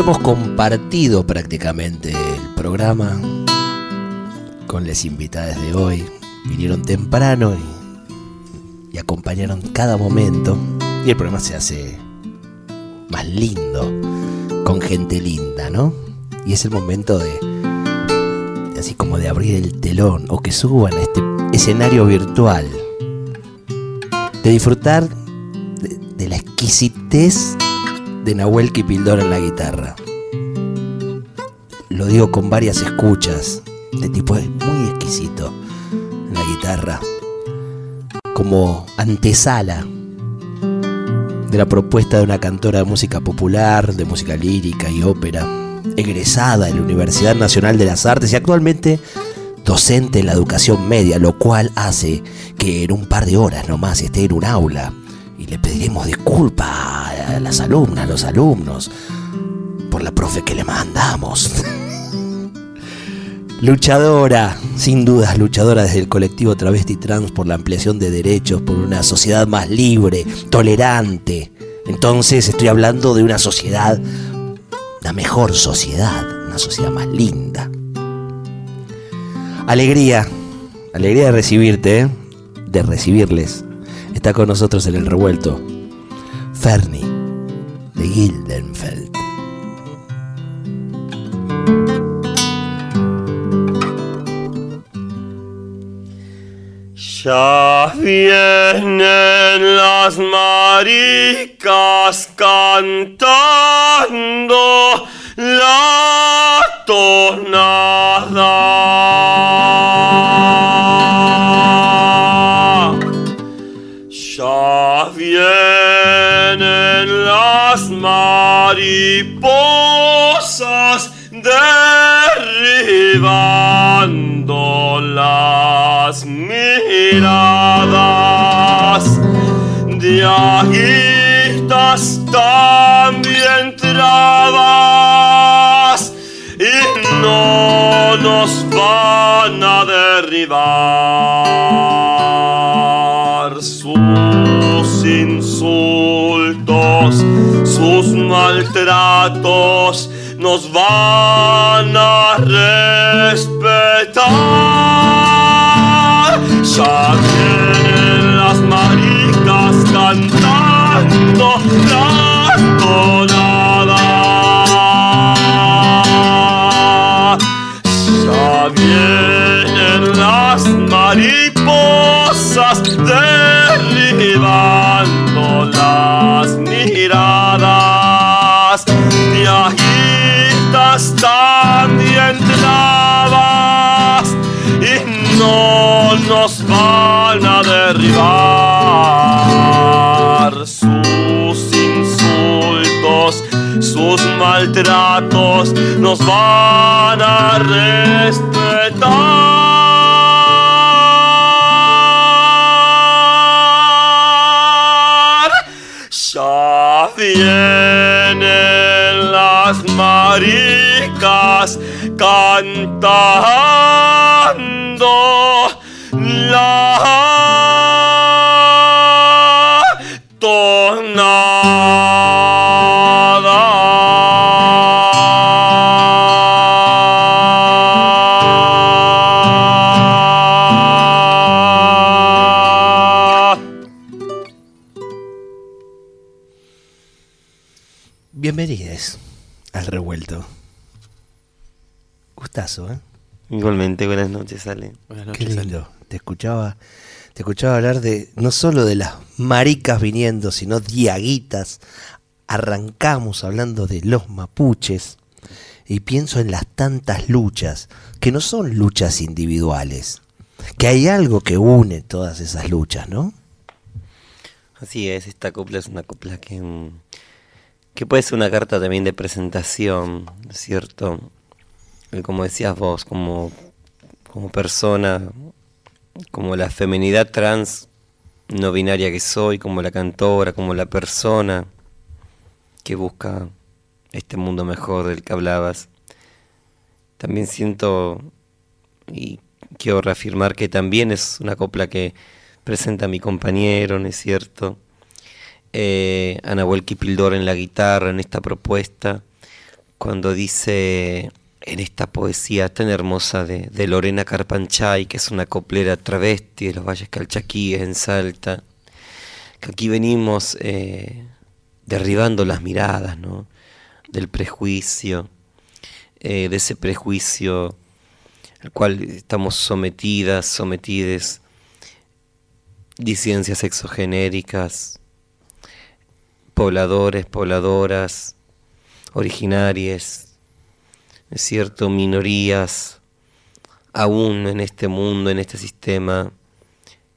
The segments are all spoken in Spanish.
Hemos compartido prácticamente el programa con las invitadas de hoy. Vinieron temprano y, acompañaron cada momento. Y el programa se hace más lindo con gente linda, ¿no? Y es el momento de, así como de abrir el telón o que suban a este escenario virtual, de disfrutar de la exquisitez de Nahuel Kipildor en la guitarra. Lo digo con varias escuchas. de tipo es muy exquisito en la guitarra. Como antesala de la propuesta de una cantora de música popular, de música lírica y ópera, egresada en la Universidad Nacional de las Artes y actualmente docente en la educación media, lo cual hace que en un par de horas nomás esté en un aula y le pediremos disculpas las alumnas, los alumnos, por la profe que le mandamos. luchadora, sin dudas, luchadora desde el colectivo Travesti Trans por la ampliación de derechos, por una sociedad más libre, tolerante. Entonces estoy hablando de una sociedad, una mejor sociedad, una sociedad más linda. Alegría, alegría de recibirte, ¿eh? de recibirles. Está con nosotros en el revuelto Fernie de Gildenfeld. Las maricas cantando la. Derribando las miradas de aguitas también trabas y no nos van a derribar sus insultos sus maltratos nos van a Ya vienen las maricas cantando la maltratos nos van a respetar. Vienen las maricas cantando Bienvenidos al revuelto. Gustazo, ¿eh? Igualmente, buenas noches, Ale. Qué lindo. Te escuchaba, te escuchaba hablar de no solo de las maricas viniendo, sino diaguitas. Arrancamos hablando de los mapuches y pienso en las tantas luchas que no son luchas individuales, que hay algo que une todas esas luchas, ¿no? Así es, esta copla es una copla que, mm, que puede ser una carta también de presentación, ¿no es cierto? Y como decías vos, como, como persona, como la feminidad trans no binaria que soy, como la cantora, como la persona que busca este mundo mejor del que hablabas. También siento y quiero reafirmar que también es una copla que presenta a mi compañero, ¿no es cierto? Eh, Kipildor en la guitarra, en esta propuesta, cuando dice en esta poesía tan hermosa de, de Lorena Carpanchay, que es una coplera travesti de los Valles Calchaquíes en Salta, que aquí venimos eh, derribando las miradas, ¿no? Del prejuicio, eh, de ese prejuicio al cual estamos sometidas, sometides, disidencias exogenéricas, pobladores, pobladoras, originarias, es cierto, minorías, aún en este mundo, en este sistema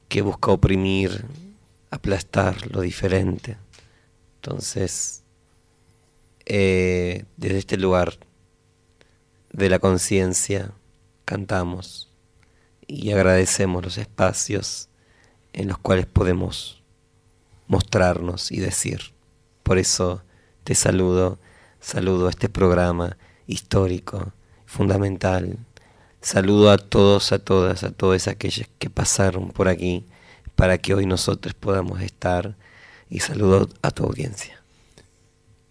que busca oprimir, aplastar lo diferente. Entonces, eh, desde este lugar de la conciencia, cantamos y agradecemos los espacios en los cuales podemos mostrarnos y decir. Por eso te saludo, saludo a este programa histórico, fundamental. Saludo a todos, a todas, a todas aquellas que pasaron por aquí para que hoy nosotros podamos estar y saludo a tu audiencia.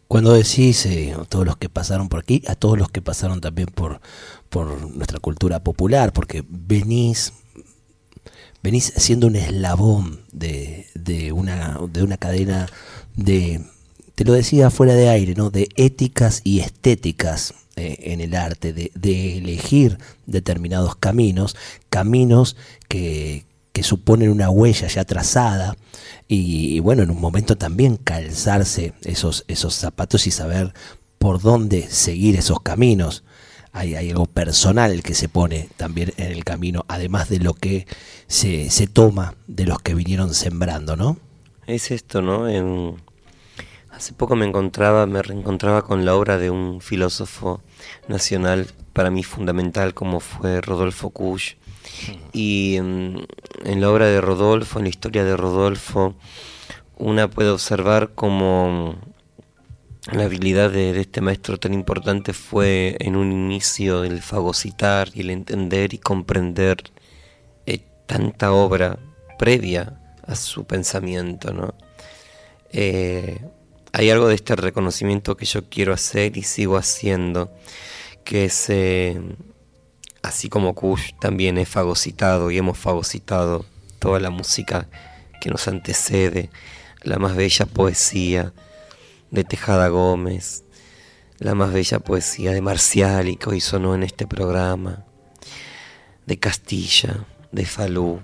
Cuando decís eh, a todos los que pasaron por aquí, a todos los que pasaron también por, por nuestra cultura popular, porque venís, venís siendo un eslabón de, de, una, de una cadena de, te lo decía fuera de aire, ¿no? de éticas y estéticas eh, en el arte, de, de elegir determinados caminos, caminos que, que suponen una huella ya trazada y, bueno, en un momento también calzarse esos, esos zapatos y saber por dónde seguir esos caminos. Hay, hay, algo personal que se pone también en el camino, además de lo que se, se toma de los que vinieron sembrando, ¿no? Es esto, ¿no? En, hace poco me encontraba, me reencontraba con la obra de un filósofo nacional para mí fundamental como fue Rodolfo Kusch, y en, la obra de Rodolfo, en la historia de Rodolfo, una puede observar como la habilidad de, este maestro tan importante fue en un inicio el fagocitar y el entender y comprender eh, tanta obra previa a su pensamiento, ¿no? Eh, hay algo de este reconocimiento que yo quiero hacer y sigo haciendo, que es eh, así como Kush también es fagocitado y hemos fagocitado toda la música que nos antecede, la más bella poesía de Tejada Gómez, la más bella poesía de Marcial y que hoy sonó en este programa, de Castilla, de Falú,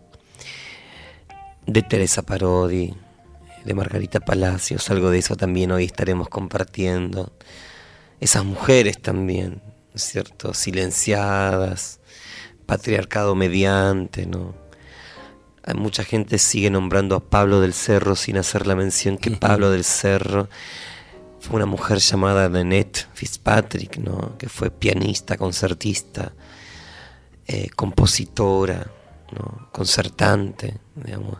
de Teresa Parodi, de Margarita Palacios, algo de eso también hoy estaremos compartiendo. Esas mujeres también, cierto? Silenciadas, patriarcado mediante, ¿no? Hay mucha gente sigue nombrando a Pablo del Cerro sin hacer la mención que Pablo del Cerro fue una mujer llamada Nanette Fitzpatrick, ¿no? que fue pianista, concertista, eh, compositora, ¿no? concertante, digamos,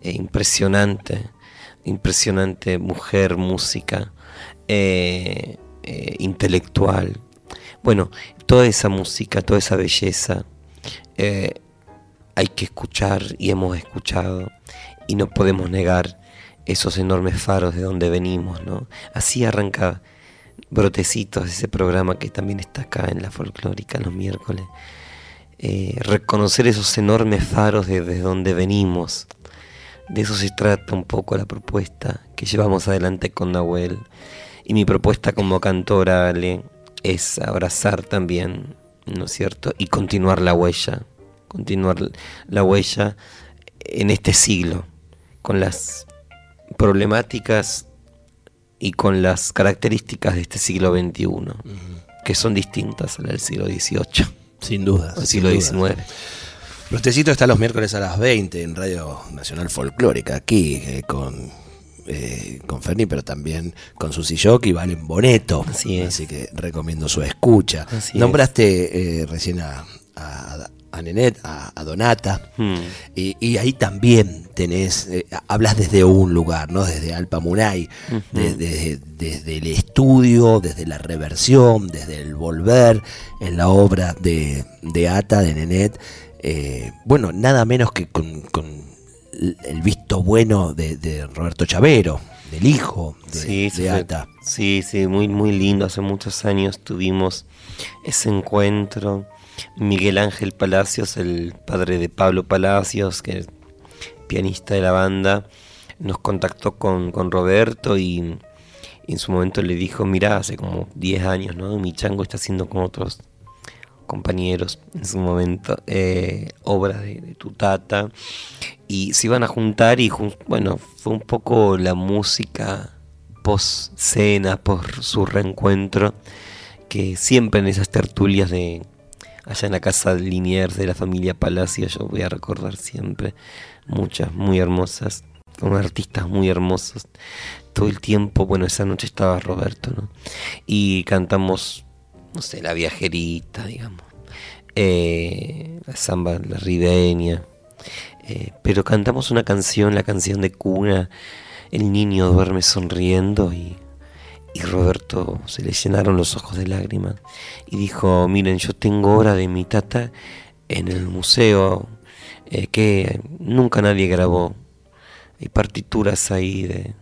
e impresionante, impresionante mujer, música, eh, eh, intelectual, bueno, toda esa música, toda esa belleza eh, hay que escuchar y hemos escuchado y no podemos negar esos enormes faros de donde venimos, ¿no? Así arranca Brotecitos, ese programa que también está acá en la folclórica los miércoles. Reconocer esos enormes faros de, de donde venimos. De eso se trata un poco la propuesta que llevamos adelante con Nahuel. Y mi propuesta como cantora, Ale, es abrazar también, ¿no es cierto? Y continuar la huella, continuar la huella en este siglo, con las problemáticas y con las características de este siglo XXI, que son distintas a las del siglo XVIII. Sin duda. O siglo XIX. Los tecitos están los miércoles a las 20 en Radio Nacional Folclórica, aquí eh, con eh, con Ferni, pero también con Susi Jock y Valen Boneto. Así es. Así que recomiendo su escucha. Así Nombraste eh, recién a, a, a Nenet, a, a Donata. Hmm. Y, y ahí también tenés, hablas desde un lugar, ¿no? Desde Alpa Munay, desde, desde el estudio, desde la reversión, desde el volver en la obra de, de Ata, de Nenet. Eh, bueno, nada menos que con, con el visto bueno de, de Roberto Chavero, del hijo de, Sí, de Ata. sí, sí, muy, muy lindo. Hace muchos años tuvimos ese encuentro. Miguel Ángel Palacios, el padre de Pablo Palacios, que es pianista de la banda, nos contactó con, con Roberto y, y en su momento le dijo, mira, hace como 10 años, ¿no? Mi chango está haciendo con otros compañeros en su momento, eh, obras de, tu tata, y se iban a juntar y bueno, fue un poco la música post cena, por su reencuentro, que siempre en esas tertulias de allá en la casa Liniers de la familia Palacio, yo voy a recordar siempre muchas muy hermosas, con artistas muy hermosos. Todo el tiempo, bueno, esa noche estaba Roberto, ¿no? Y cantamos, no sé, La Viajerita, digamos, eh, la samba, la ribeña, eh, pero cantamos una canción, la canción de cuna, El niño duerme sonriendo y, y Roberto se le llenaron los ojos de lágrimas y dijo, miren, yo tengo obra de mi tata en el museo eh, que nunca nadie grabó. Hay partituras ahí de,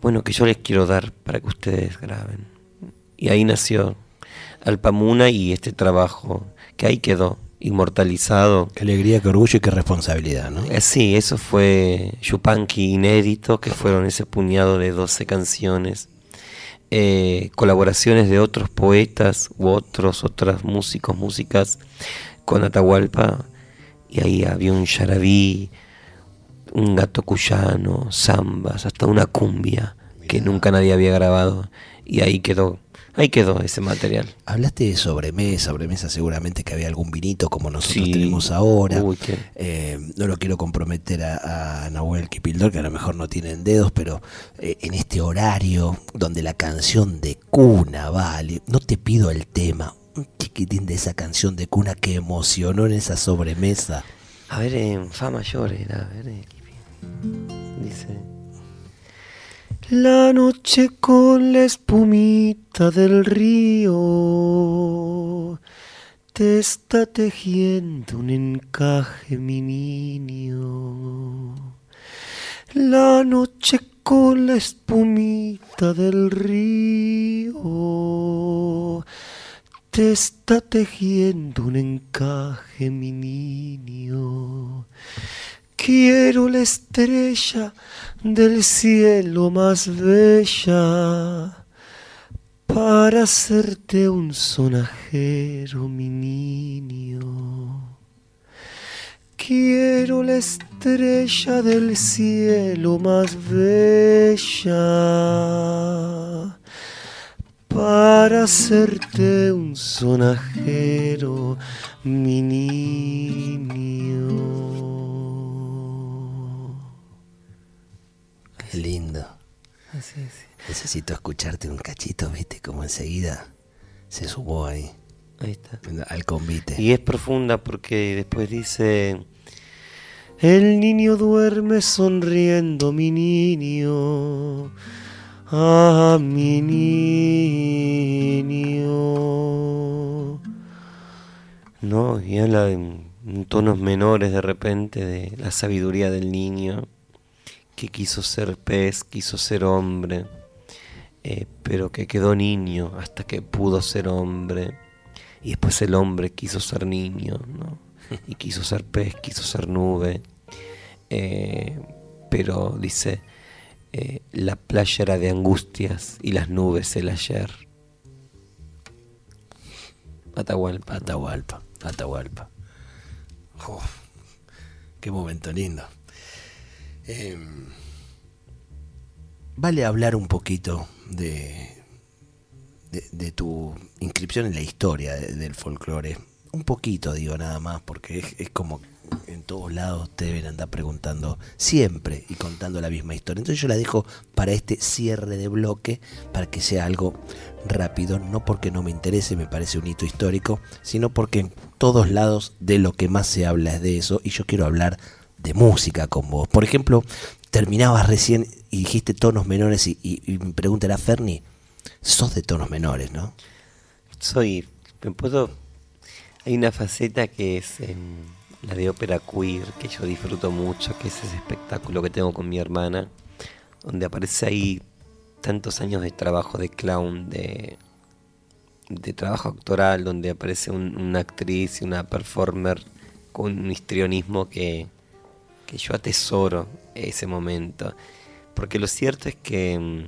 bueno, que yo les quiero dar para que ustedes graben. Y ahí nació Alpamuna y este trabajo, que ahí quedó, inmortalizado. Qué alegría, qué orgullo y qué responsabilidad, ¿no? Eh, Sí, eso fue Yupanqui inédito, que fueron ese puñado de 12 canciones. Eh, colaboraciones de otros poetas u otros, otras músicos, músicas con Atahualpa. Y ahí había un yarabí, un gato cuyano, zambas, hasta una cumbia que nunca nadie había grabado. Y ahí quedó, ahí quedó ese material. Hablaste de sobremesa, sobremesa seguramente que había algún vinito como nosotros Sí. tenemos ahora. Uy, Eh, no lo quiero comprometer a, a Nahuel Kipildor, que a lo mejor no tienen dedos, pero eh, en este horario donde la canción de cuna vale, no te pido el tema, un chiquitín de esa canción de cuna que emocionó en esa sobremesa. A ver, en Fa mayor era, a ver, dice. La noche con la espumita del río te está tejiendo un encaje, mi niño. La noche con la espumita del río te está tejiendo un encaje, mi niño. Quiero la estrella del cielo más bella para hacerte un sonajero, mi niño. Quiero la estrella del cielo más bella para hacerte un sonajero, mi niño. Qué lindo. Necesito escucharte un cachito, viste, como enseguida se sumó ahí Ahí está. al convite. Y es profunda porque después dice, el niño duerme sonriendo, mi niño. Ah, mi niño. No, y habla en tonos menores de repente de la sabiduría del niño que quiso ser pez, quiso ser hombre, eh, pero que quedó niño hasta que pudo ser hombre. Y después el hombre quiso ser niño, ¿no? Y quiso ser pez, quiso ser nube. Eh, pero dice, eh, la playa era de angustias y las nubes el ayer. Atahualpa. Atahualpa, Atahualpa. Oh, qué momento lindo. Em, vale hablar un poquito de, de, tu inscripción en la historia de- del folclore. Un poquito, digo, nada más, porque es, es como en todos lados te deben andar preguntando siempre y contando la misma historia. Entonces yo la dejo para este cierre de bloque, para que sea algo rápido, no porque no me interese, me parece un hito histórico, sino porque en todos lados de lo que más se habla es de eso y yo quiero hablar de música con vos. Por ejemplo, terminabas recién y dijiste tonos menores y, mi pregunta era, Ferni, sos de tonos menores, ¿no? Soy, me puedo, hay una faceta que es em, la de ópera queer, que yo disfruto mucho, que es ese espectáculo que tengo con mi hermana, donde aparece ahí tantos años de trabajo de clown, de, de trabajo actoral, donde aparece un- una actriz y una performer con un histrionismo que, que yo atesoro ese momento. Porque lo cierto es que mm,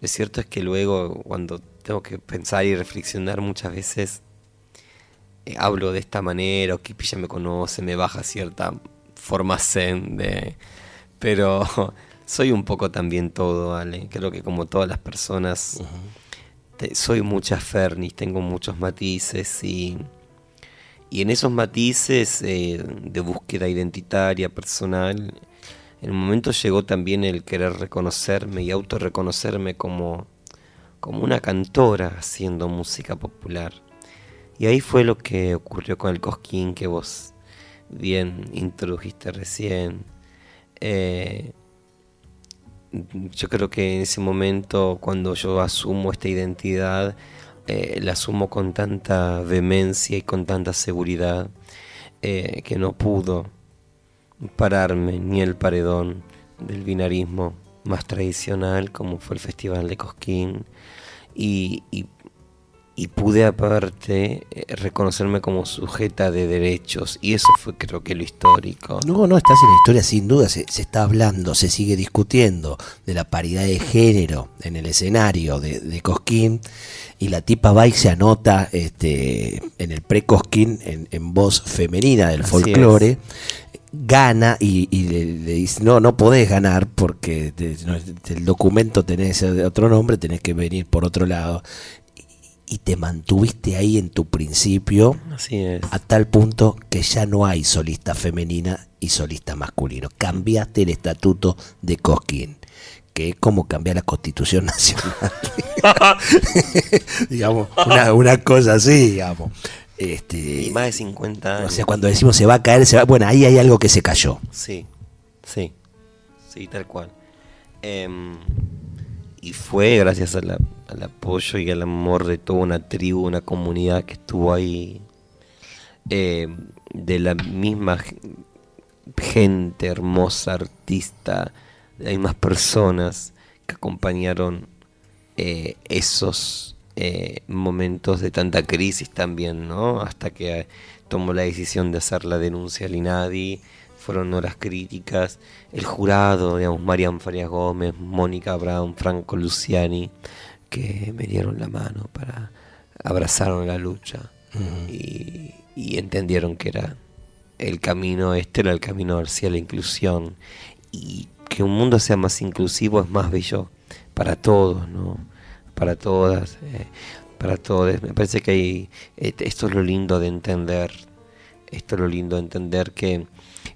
lo cierto es que luego cuando tengo que pensar y reflexionar muchas veces eh, hablo de esta manera o Kipi ya me conoce, me baja cierta forma zen de pero soy un poco también todo, Ale. Creo que como todas las personas te- soy muchas fernis, tengo muchos matices y y en esos matices eh, de búsqueda identitaria, personal, en un momento llegó también el querer reconocerme y autorreconocerme como, como una cantora haciendo música popular. Y ahí fue lo que ocurrió con el Cosquín que vos bien introdujiste recién. Eh, yo creo que en ese momento, cuando yo asumo esta identidad, eh, la asumo con tanta vehemencia y con tanta seguridad eh, que no pudo pararme ni el paredón del binarismo más tradicional como fue el Festival de Cosquín y, y pude aparte eh, reconocerme como sujeta de derechos y eso fue creo que lo histórico. No, no, estás en la historia sin duda, se, se está hablando, se sigue discutiendo de la paridad de género en el escenario de, de Cosquín y la tipa va y se anota este, en el pre-Cosquín en, en voz femenina del Así folclore, gana y, y le, le dice, no, no podés ganar porque te- no, el documento tenés otro nombre, tenés que venir por otro lado. Y te mantuviste ahí en tu principio, Así es. a tal punto que ya no hay solista femenina y solista masculino. Cambiaste el estatuto de Cosquín, que es como cambiar la constitución nacional. digamos, una, una cosa así, digamos. Este, Y más de 50 años. o sea, cuando decimos se va a caer, se va, bueno, ahí hay algo que se cayó. Sí, sí, sí, tal cual. Em, y fue gracias al apoyo y al amor de toda una tribu, una comunidad que estuvo ahí, em, de la misma gente hermosa, artista, de las mismas personas que acompañaron eh, esos eh, momentos de tanta crisis también, ¿no? Hasta que eh, tomó la decisión de hacer la denuncia al INADI, fueron horas críticas, el jurado, digamos, Marian Farias Gómez, Mónica Brown, Franco Luciani, que me dieron la mano para abrazaron la lucha y, y entendieron que era el camino, este era el camino hacia la inclusión y que un mundo sea más inclusivo es más bello para todos, ¿no? Para todas, eh, para todos. Me parece que hay, eh, esto es lo lindo de entender, esto es lo lindo de entender que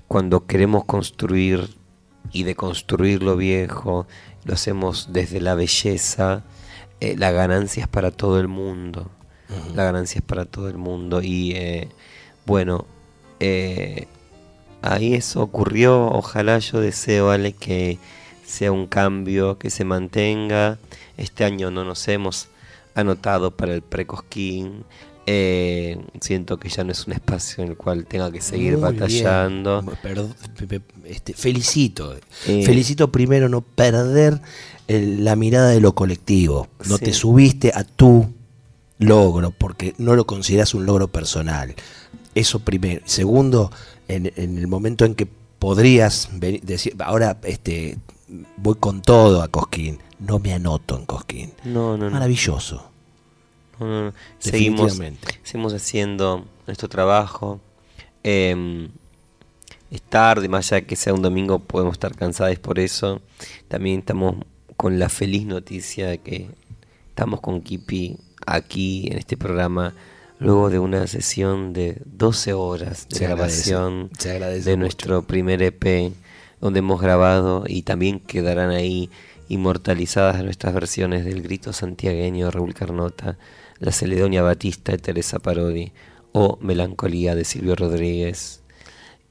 cuando queremos construir y deconstruir lo viejo, lo hacemos desde la belleza, eh, la ganancia es para todo el mundo. La ganancia es para todo el mundo. Y eh, bueno, eh, ahí eso ocurrió. Ojalá yo deseo, Ale, que sea un cambio, que se mantenga. Este año no nos hemos anotado para el precosquín. Eh, siento que ya no es un espacio en el cual tenga que seguir Muy batallando. Este, felicito. Eh. Felicito primero no perder el- la mirada de lo colectivo. No Sí. te subiste a tu logro porque no lo consideras un logro personal. Eso primero. Segundo, en, en el momento en que podrías venir- decir, ahora este, voy con todo a Cosquín, no me anoto en Cosquín. No, no, no. Maravilloso. No, no, no. Seguimos, seguimos haciendo nuestro trabajo. Eh, es tarde, más allá de que sea un domingo, podemos estar cansados por eso. También estamos con la feliz noticia de que estamos con Kipi aquí en este programa luego de una sesión de 12 horas de Se grabación agradece de mucho. nuestro primer EP, donde hemos grabado y también quedarán ahí inmortalizadas nuestras versiones del Grito Santiagueño de Raúl Carnota, La Celedonia Batista de Teresa Parodi o Melancolía de Silvio Rodríguez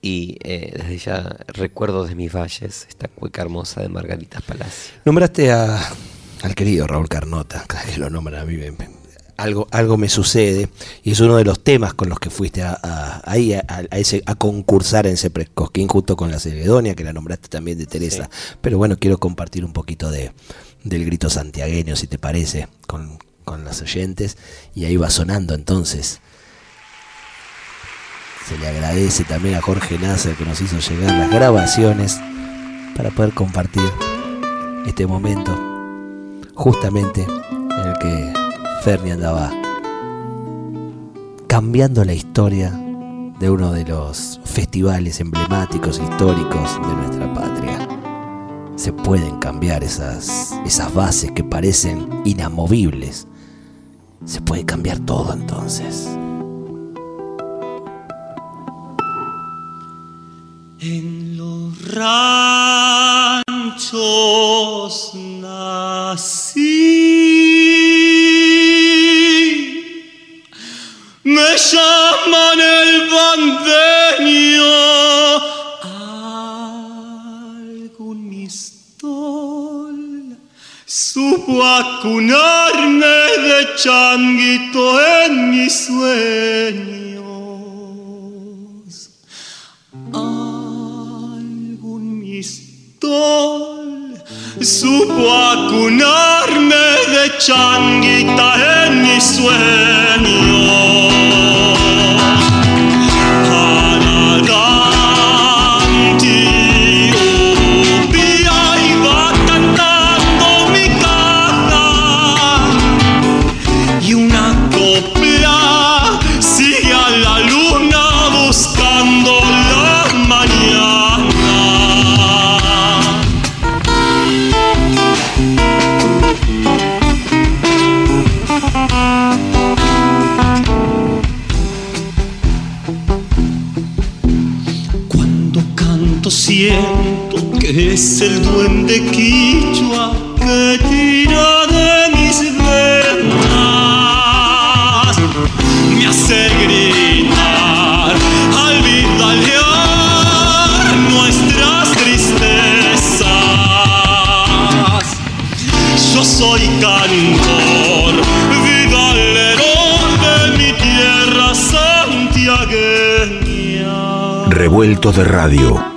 y eh, desde ya Recuerdos de mis valles, esta cueca hermosa de Margaritas Palacio. Nombraste a, al querido Raúl Carnota, que lo nombran a mí algo, algo me sucede y es uno de los temas con los que fuiste a, a- ahí a, a ese, a concursar en ese Cosquín junto con la Celedonia, que la nombraste también de Teresa. Pero bueno, quiero compartir un poquito de, del grito santiagueño, si te parece, con, con las oyentes. Y ahí va sonando entonces. Se le agradece también a Jorge Nasser que nos hizo llegar las grabaciones para poder compartir este momento justamente en el que Ferni andaba cambiando la historia de uno de los festivales emblemáticos históricos de nuestra patria. Se pueden cambiar esas, esas bases que parecen inamovibles. Se puede cambiar todo entonces. En los ranchos nací. Me llaman el bandeño. Algún mistol supo acunarme de changuito en mis sueños algún mistol supo acunarme de changuita en mis sueños. Es el duende quichua que tira de mis venas. Me hace gritar al vidalear nuestras tristezas. Yo soy cantor, vidalero de mi tierra santiagueña. Revuelto de radio.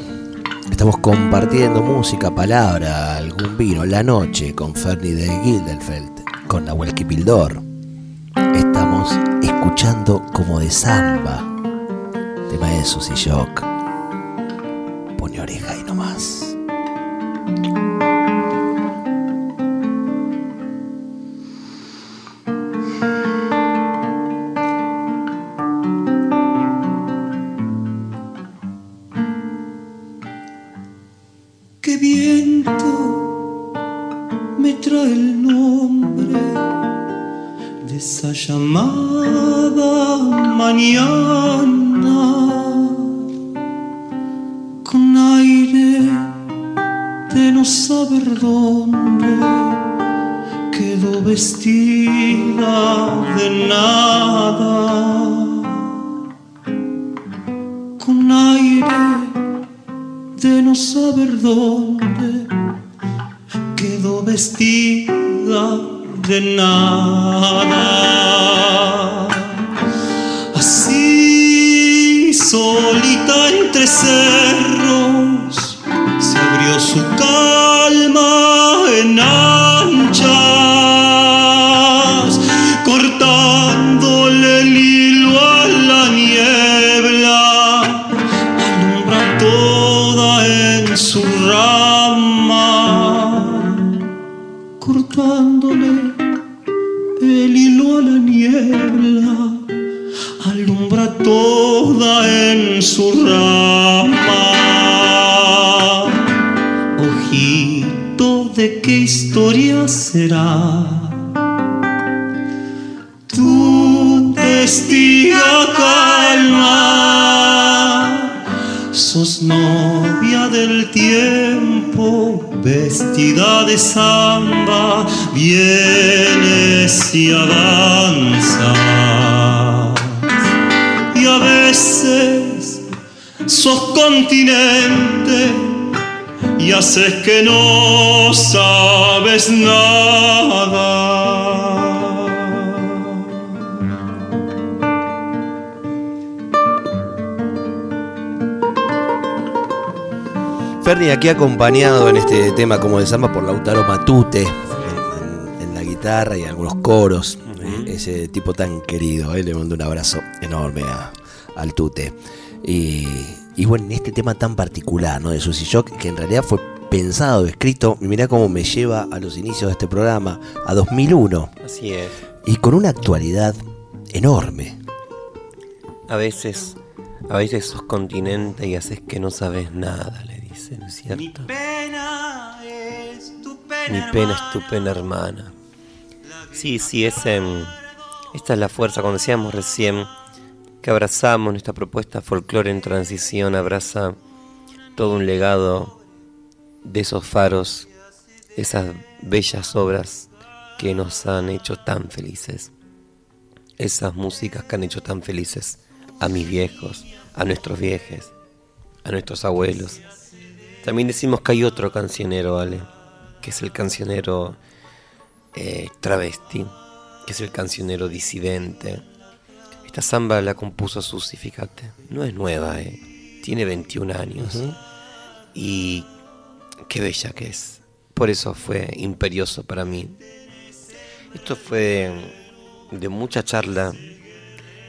Estamos compartiendo música, palabra, algún vino, la noche con Fernie de Gildenfeld, con Nahuel Kipildor. Estamos escuchando como de samba, tema de Susy Shock. Pone oreja y no con aire de no saber dónde quedó vestida de nada. Así, solita entre cerros, de samba, vienes y avanzas. Y a veces sos continente y haces que no sabes nada. Ferni aquí acompañado en este tema como de samba por Lautaro Matute en, en la guitarra y algunos coros. eh, ese tipo tan querido, eh, le mando un abrazo enorme a- al Tute. Y, y bueno, en este tema tan particular ¿no? de Susy Shock, que en realidad fue pensado, escrito, y mirá cómo me lleva a los inicios de este programa, a 2001, Así es. y con una actualidad enorme. A veces, a veces sos continente y haces que no sabes nada, le dicen, ¿no es cierto? pena es tu pena. Mi pena es tu pena, hermana. Sí, sí, es, em, esta es la fuerza. Cuando decíamos recién que abrazamos nuestra propuesta folclore en transición, abraza todo un legado de esos faros, esas bellas obras que nos han hecho tan felices. Esas músicas que han hecho tan felices a mis viejos, a nuestros viejes, a nuestros abuelos. También decimos que hay otro cancionero, ¿vale? Que es el cancionero eh, travesti, que es el cancionero disidente. Esta samba la compuso Susi, fíjate. No es nueva, ¿eh? Tiene 21 años. Y qué bella que es. Por eso fue imperioso para mí. Esto fue de mucha charla,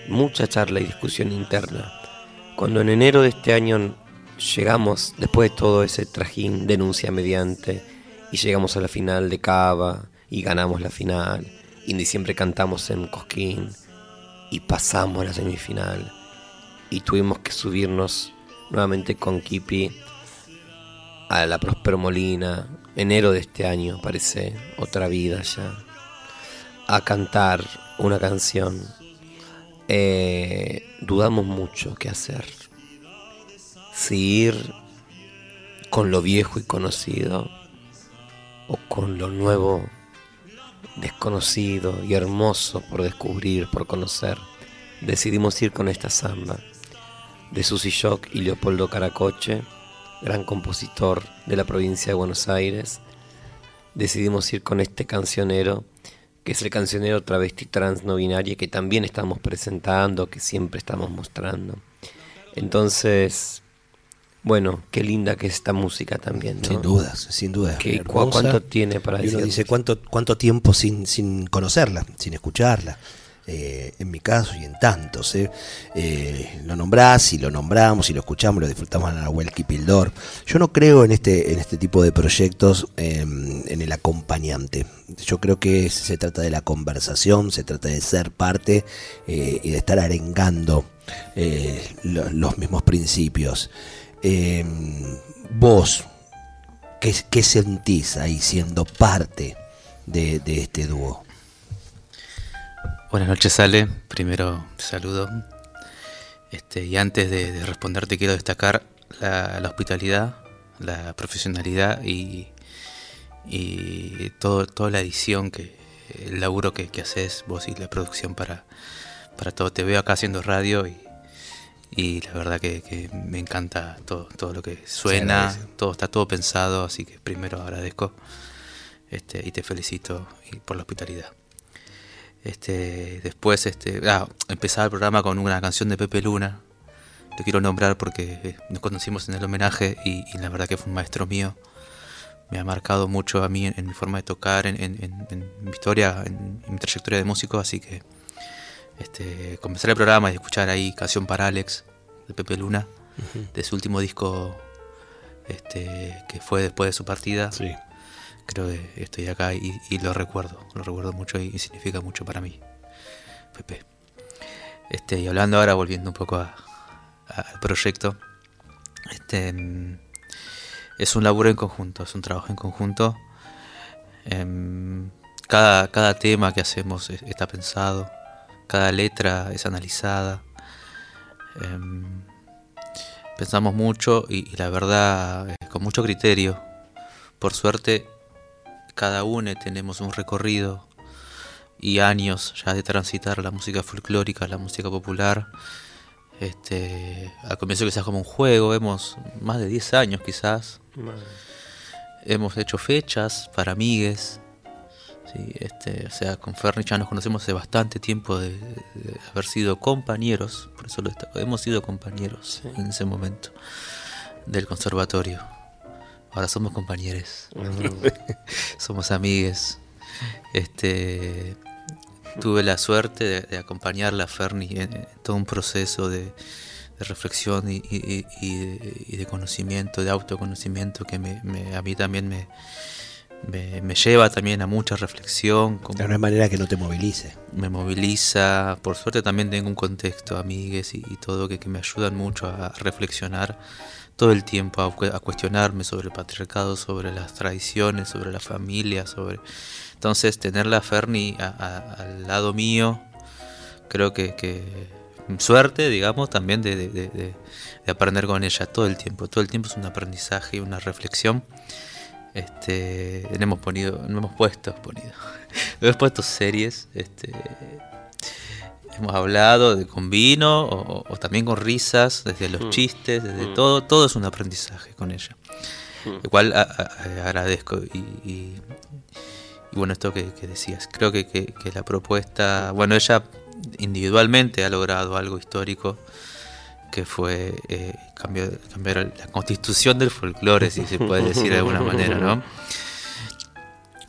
mucha charla y discusión interna. Cuando en enero de este año llegamos, después de todo ese trajín, denuncia mediante, y llegamos a la final de Cava, y ganamos la final, y en diciembre cantamos en Cosquín, y pasamos a la semifinal, y tuvimos que subirnos nuevamente con Kipi a la Próspero Molina, enero de este año, parece otra vida ya, a cantar una canción. Eh, dudamos mucho qué hacer. Si ir con lo viejo y conocido o con lo nuevo, desconocido y hermoso por descubrir, por conocer. Decidimos ir con esta samba de Susy Shock y Leopoldo Caracoche, gran compositor de la provincia de Buenos Aires. Decidimos ir con este cancionero, que es el cancionero travesti trans no binario, que también estamos presentando, que siempre estamos mostrando. Entonces, bueno, qué linda que es esta música también, ¿no? Sin dudas, sin dudas. ¿Qué- ¿Cuánto tiene para Y uno decir? dice cuánto, cuánto tiempo sin, sin conocerla, sin escucharla. Eh, en mi caso y en tantos. eh. Eh, lo nombrás y lo nombramos y lo escuchamos, lo disfrutamos en la Welky Pildor. Yo no creo en este, en este tipo de proyectos eh, en el acompañante. Yo creo que se trata de la conversación, se trata de ser parte eh, y de estar arengando eh, lo- los mismos principios. Eh, vos, ¿Qué, qué sentís ahí siendo parte de, de este dúo? Buenas noches, Ale. Primero saludo. Este, y antes de, de responderte, quiero destacar la, la hospitalidad, la profesionalidad y, y todo, toda la edición, que el laburo que, que haces vos y la producción para, para todo. Te veo acá haciendo radio y, y la verdad que, que me encanta todo, todo lo que suena, todo está todo pensado, así que primero agradezco este, y te felicito por la hospitalidad. Este, después este, ah, empezaba el programa con una canción de Pepe Luna. Lo quiero nombrar porque eh, nos conocimos en el homenaje y, y la verdad que fue un maestro mío. Me ha marcado mucho a mí en, en mi forma de tocar, en, en- en- en mi historia, en, en mi trayectoria de músico. Así que este, comenzar el programa y escuchar ahí Canción para Alex de Pepe Luna, de su último disco este, que fue después de su partida Sí. creo que estoy acá y, y lo recuerdo, lo recuerdo mucho y, y significa mucho para mí, Pepe. Este, y hablando ahora, volviendo un poco a- a- al proyecto, este, es un laburo en conjunto, es un trabajo en conjunto. Em, cada, cada tema que hacemos es- está pensado, cada letra es analizada. Em, pensamos mucho y, y la verdad eh, con mucho criterio. Por suerte, cada uno tenemos un recorrido y años ya de transitar la música folclórica, la música popular. Este, al comienzo quizás como un juego, hemos más de 10 años quizás. Hemos hecho fechas para amigues. Sí, este, o sea, con Ferni ya nos conocemos hace bastante tiempo de, de haber sido compañeros, por eso lo destaco, hemos sido compañeros en ese momento del conservatorio. Ahora somos compañeros, somos amigues. Este, tuve la suerte de, de acompañarla a Ferni en, en todo un proceso de, de reflexión y, y- y- y de, y de conocimiento, de autoconocimiento que me, me- a mí también me, me, me lleva también a mucha reflexión. como- De una manera que no te movilice. me moviliza. Por suerte también tengo un contexto, amigues y, y todo que, que me ayudan mucho a reflexionar todo el tiempo, a, cu- a cuestionarme sobre el patriarcado, sobre las tradiciones, sobre la familia, sobre... Entonces tener la Ferni a- a- al lado mío, creo que, que suerte, digamos, también de- de- de- de aprender con ella todo el tiempo. Todo el tiempo es un aprendizaje y una reflexión. Este, no hemos ponido, no hemos puesto, ponido, hemos puesto series, este, hemos hablado de, con vino o, también con risas, desde los chistes, desde todo, todo es un aprendizaje con ella. Igual agradezco y, y- y bueno, esto que, que decías, creo que, que- que la propuesta, bueno, ella individualmente ha logrado algo histórico que fue eh, cambiar, cambiar la constitución del folclore, si se puede decir de alguna manera, ¿no?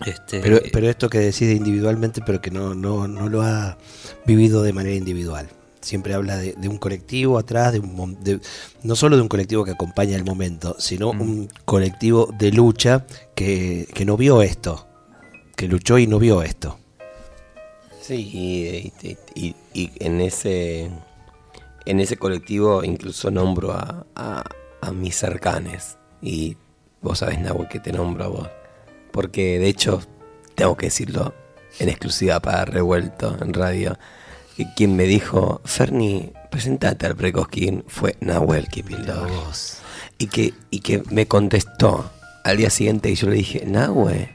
Este, Pero, pero esto que decide individualmente, pero que no, no, no lo ha vivido de manera individual. Siempre habla de, de un colectivo atrás, de un, de- no solo de un colectivo que acompaña el momento, sino Mm. un colectivo de lucha que, que no vio esto, que luchó y no vio esto. Sí, y, y- y- y en ese en ese colectivo incluso nombro a, a- a mis cercanes. Y vos sabés, Nahue, que te nombro a vos. Porque de hecho, tengo que decirlo en exclusiva para Revuelto en radio. que quien me dijo, Ferni, presentate al Precosquín, fue Nahuel Kipildor. Y que, y que me contestó al día siguiente y yo le dije, Nahue,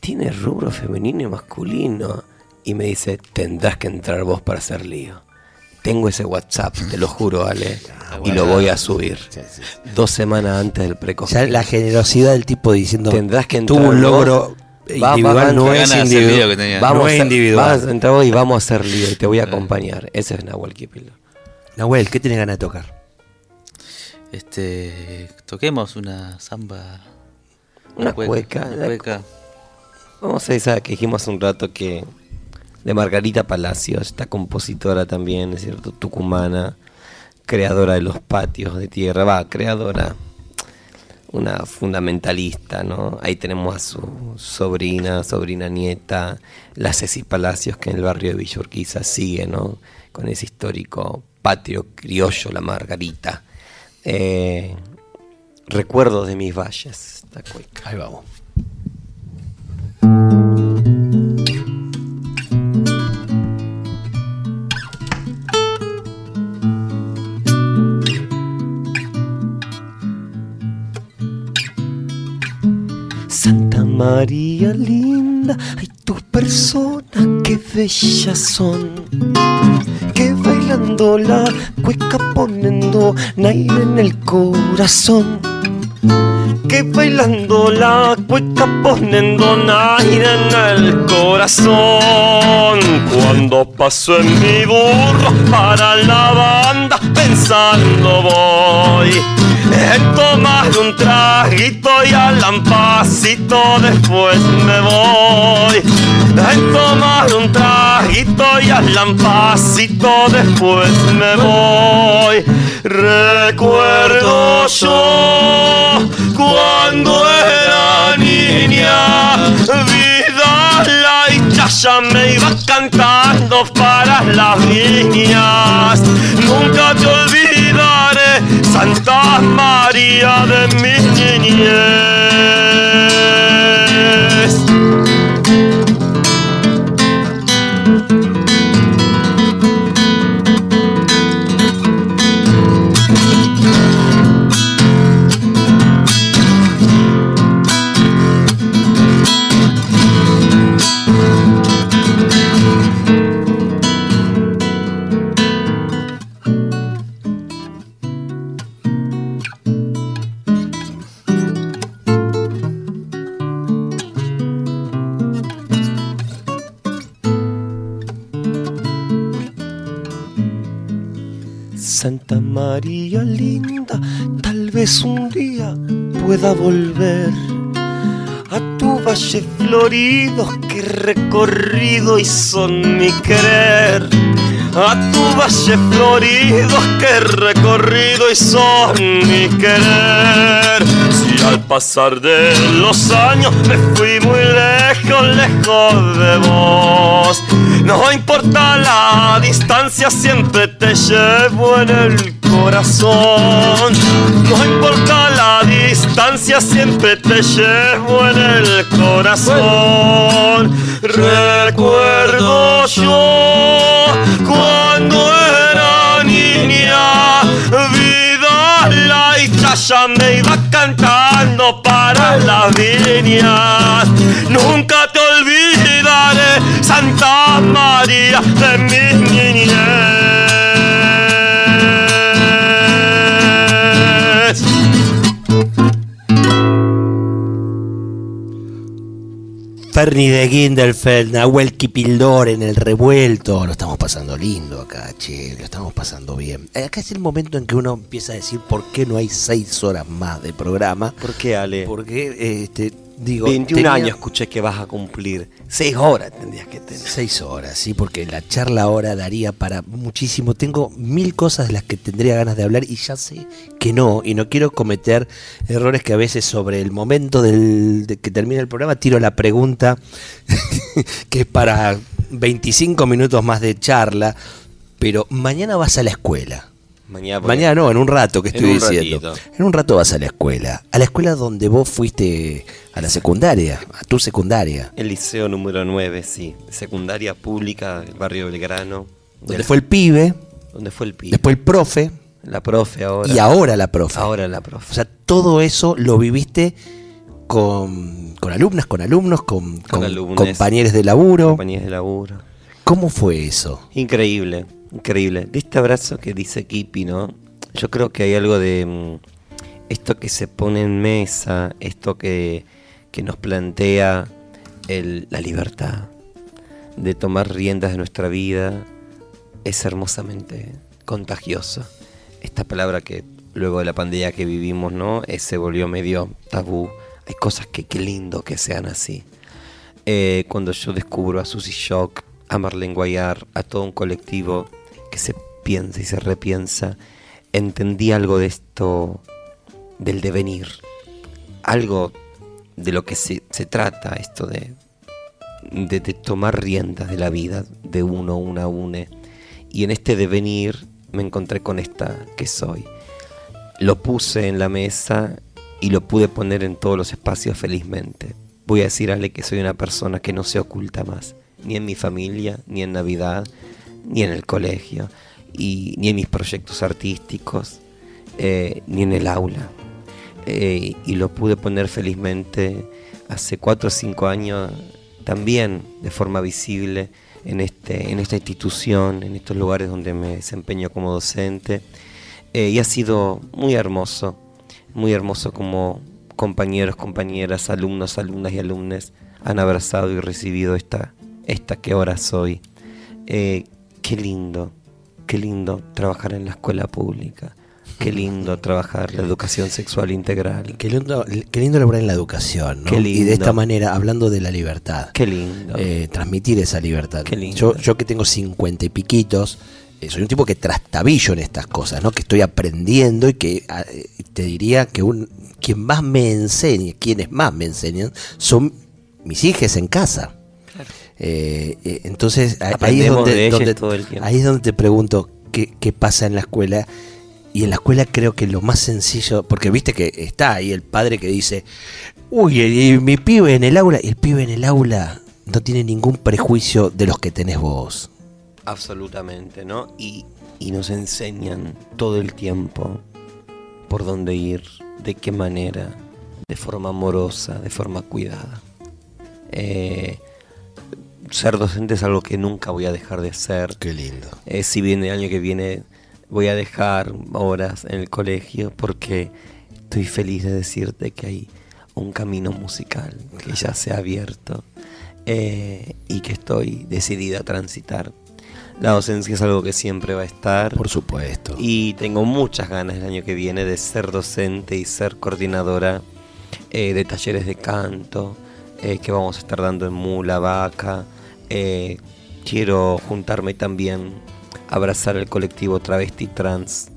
tiene rubro femenino y masculino. Y me dice, tendrás que entrar vos para hacer lío. Tengo ese WhatsApp, te lo juro, Ale, y lo voy a subir. Dos semanas antes del Ya precosquín. la generosidad del tipo diciendo Tendrás que tuvo entrar un vos. logro Va- va- individual, va- no es individual. lío que tenía. Vamos no a es individual. Vas a entrar vos y vamos a hacer lío y te voy a acompañar. Ese es Nahuel Kipildor. Nahuel, ¿qué tenés ganas de tocar? Este, toquemos una samba. Una cueca. una cueca. Vamos a esa que dijimos hace un rato que de Margarita Palacios, esta compositora también, es cierto, tucumana, creadora de los patios de tierra, va, creadora, una fundamentalista, ¿no? Ahí tenemos a su sobrina, sobrina nieta, la Ceci Palacios, que en el barrio de Villa Urquiza sigue, ¿no? Con ese histórico patio criollo, la Margarita. Eh, recuerdos de mis valles. Ahí vamos. María linda, ay tus personas que bellas son, que bailando la cueca poniendo aire en el corazón, que bailando la cueca poniendo aire en el corazón. Cuando paso en mi burro para la banda pensando voy en tomar un traguito y al lampacito después me voy. En tomar un traguito y al lampacito después me voy. Recuerdo yo cuando era niña, vida la ya me iba cantando para las viñas. Santa María de mis niñez. Santa María linda, tal vez un día pueda volver a tu valle florido que recorrido y son mi querer. A tu valle florido que recorrido y son mi querer. Al pasar de los años me fui muy lejos, lejos de vos. No importa la distancia, siempre te llevo en el corazón. No importa la distancia, siempre te llevo en el corazón. Recuerdo yo cuando me iba cantando para las viñas. Nunca te olvidaré, Santa María de mi niñez. Ferni de Gindelfeld, Nahuel Kipildor en el revuelto. Lo estamos pasando lindo acá, che. Lo estamos pasando bien. Eh, Acá es el momento en que uno empieza a decir por qué no hay seis horas más de programa. ¿Por qué, Ale? Porque, este, digo. 21 tenía- años escuché que vas a cumplir. 6 horas tendrías que tener. Seis horas, sí, porque la charla ahora daría para muchísimo. Tengo mil cosas de las que tendría ganas de hablar y ya sé que no, y no quiero cometer errores que a veces sobre el momento del, de que termine el programa tiro la pregunta que es para 25 minutos más de charla, pero mañana vas a la escuela. Mañana, porque- Mañana no, en un rato que estoy diciendo. ratito. En un rato vas a la escuela. A la escuela donde vos fuiste a la secundaria, a tu secundaria. El liceo número 9, sí. Secundaria pública del barrio Belgrano. Donde Del- fue el pibe, donde fue el pibe. después el profe, La profe ahora. y ahora la profe. Ahora la profe. O sea, todo eso lo viviste con, con alumnas, con alumnos, con, con alumnes. compañeros de laburo. compañías de laburo. ¿Cómo fue eso? Increíble, increíble. De este abrazo que dice Kipi, ¿no? Yo creo que hay algo de mm, esto que se pone en mesa, esto que, que nos plantea la libertad de tomar riendas de nuestra vida, es hermosamente contagioso. Esta palabra que luego de la pandemia que vivimos, ¿no? Eh, se volvió medio tabú. Hay cosas que qué lindo que sean así. Eh, cuando yo descubro a Susy Shock, a Marlene Guayar, a todo un colectivo que se piensa y se repiensa, entendí algo de esto, del devenir, algo de lo que se, se trata esto de, de, tomar riendas de la vida de uno, una, une. Y en este devenir me encontré con esta que soy. Lo puse en la mesa y lo pude poner en todos los espacios felizmente. Voy a decir Ale que soy una persona que no se oculta más, ni en mi familia, ni en Navidad, ni en el colegio, y, ni en mis proyectos artísticos, eh, ni en el aula. Eh, y lo pude poner felizmente hace cuatro o cinco años también de forma visible en, este, en esta institución, en estos lugares donde me desempeño como docente. Eh, y ha sido muy hermoso, muy hermoso como compañeros, compañeras, alumnos, alumnas y alumnes han abrazado y recibido esta, esta que ahora soy. Qué lindo, qué lindo trabajar en la escuela pública. Qué lindo trabajar la educación sexual integral. Qué lindo, qué lindo en la educación, ¿no? Qué Y de esta lindo. manera, hablando de la libertad, Qué lindo. eh, transmitir esa libertad. Qué lindo. Yo, yo que tengo cincuenta y piquitos, eh, soy un tipo que trastabillo en estas cosas, ¿no? Que estoy aprendiendo y que ah, eh, te diría que un, quien más me enseña, quienes más me enseñan, son mis hijas en casa. Eh, eh, entonces ahí es donde, de ellas donde- todo el tiempo. ahí es donde te pregunto qué, qué pasa en la escuela y en la escuela creo que lo más sencillo, porque viste que está ahí el padre que dice, uy, y mi pibe en el aula, y el pibe en el aula no tiene ningún prejuicio de los que tenés vos. Absolutamente, ¿no? Y, y nos enseñan todo el tiempo por dónde ir, de qué manera, de forma amorosa, de forma cuidada. Eh, ser docente es algo que nunca voy a dejar de hacer. Qué lindo. Eh, si bien el año que viene voy a dejar horas en el colegio porque estoy feliz de decirte que hay un camino musical que ya se ha abierto eh, y que estoy decidida a transitar. La docencia es algo que siempre va a estar. Por supuesto. Y tengo muchas ganas el año que viene de ser docente y ser coordinadora eh, de talleres de canto eh, que vamos a estar dando en Mula, Vaca. Eh, quiero juntarme también, abrazar el colectivo travesti trans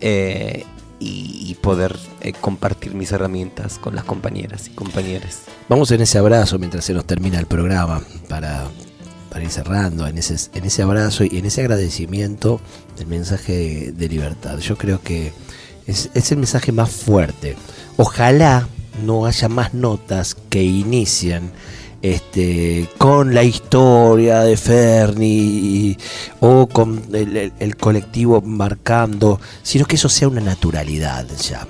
eh, y, poder eh, compartir mis herramientas con las compañeras y compañeros. Vamos en ese abrazo mientras se nos termina el programa para, para ir cerrando, en ese, en ese abrazo y en ese agradecimiento del mensaje de libertad. Yo creo que es, es el mensaje más fuerte. Ojalá no haya más notas que inician este, con la historia de Ferni o con el colectivo marcando, sino que eso sea una naturalidad ya.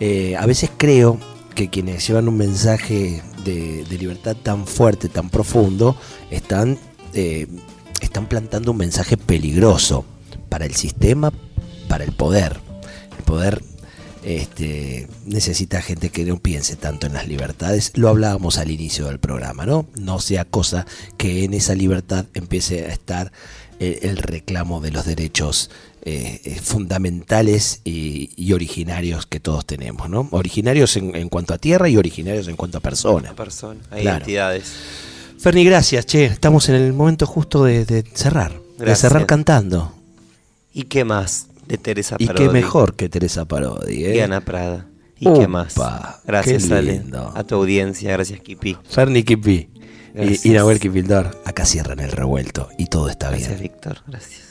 Eh, a veces creo que quienes llevan un mensaje de, de libertad tan fuerte, tan profundo, están, eh, están plantando un mensaje peligroso para el sistema, para el poder. El poder este, necesita gente que no piense tanto en las libertades. Lo hablábamos al inicio del programa, ¿no? No sea cosa que en esa libertad empiece a estar el, el reclamo de los derechos eh, eh, fundamentales y, y originarios que todos tenemos, ¿no? Originarios en, en cuanto a tierra y originarios en cuanto a persona. Persona, hay Claro. identidades. Ferni, gracias, che. Estamos en el momento justo de, de cerrar. De cerrar cantando. ¿Y qué más de Teresa Y Parodi? qué mejor que Teresa Parodi, ¿eh? Y Ana Prada. ¿Y qué más? Gracias, qué Ale. A tu audiencia, gracias, Kipi. Ferni Kipi y, Gracias. y Nahuel Kipildor. Acá cierran el revuelto y todo está Gracias, bien. Víctor. Gracias.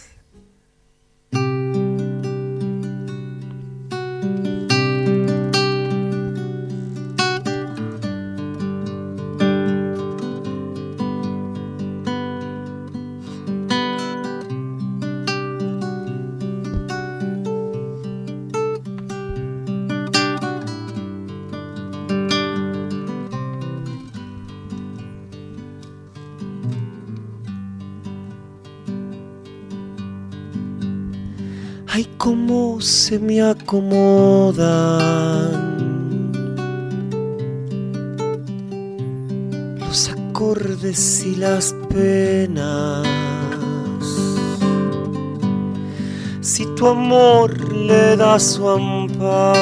Ay, cómo se me acomodan los acordes y las penas. Si tu amor le da su amparo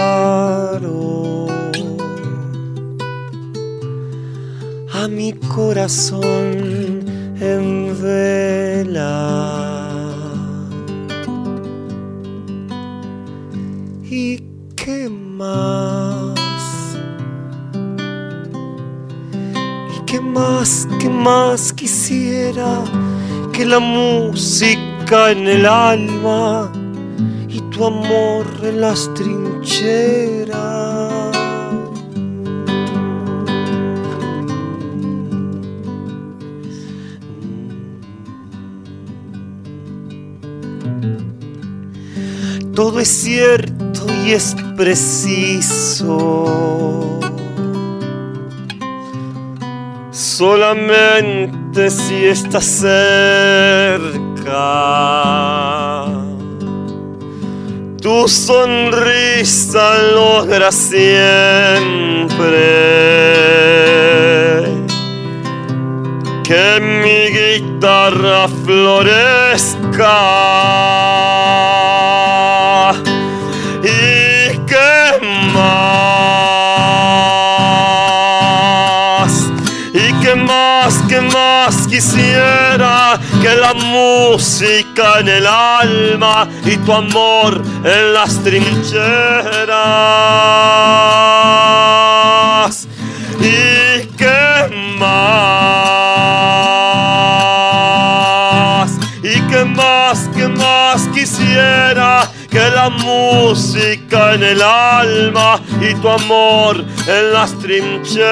a mi corazón en vela. Más, qué más quisiera que la música en el alma y tu amor en las trincheras? Todo es cierto y es preciso. Solamente si estás cerca. Tu sonrisa logra siempre que mi guitarra florezca. Música en el alma y tu amor en las trincheras? ¿Y qué más? ¿Y qué más, qué más quisiera que la música en el alma y tu amor en las trincheras.